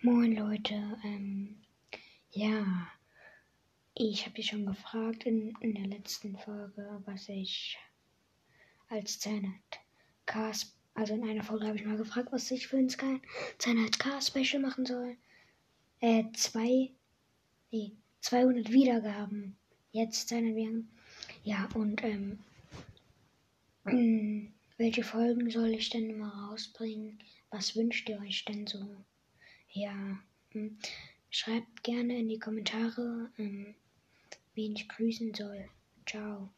Moin Leute, ähm, ja, ich habe dich schon gefragt in, in der letzten Folge, was ich als K, also in einer Folge habe ich mal gefragt, was ich für ein Zahnheit K Special machen soll. Äh, zwei, nee, 200 Wiedergaben. Jetzt Zahnheit Wiedergaben. Ja, und, ähm, hm, welche Folgen soll ich denn immer rausbringen? Was wünscht ihr euch denn so? Ja, hm, schreibt gerne in die Kommentare, ähm, wen ich grüßen soll. Ciao.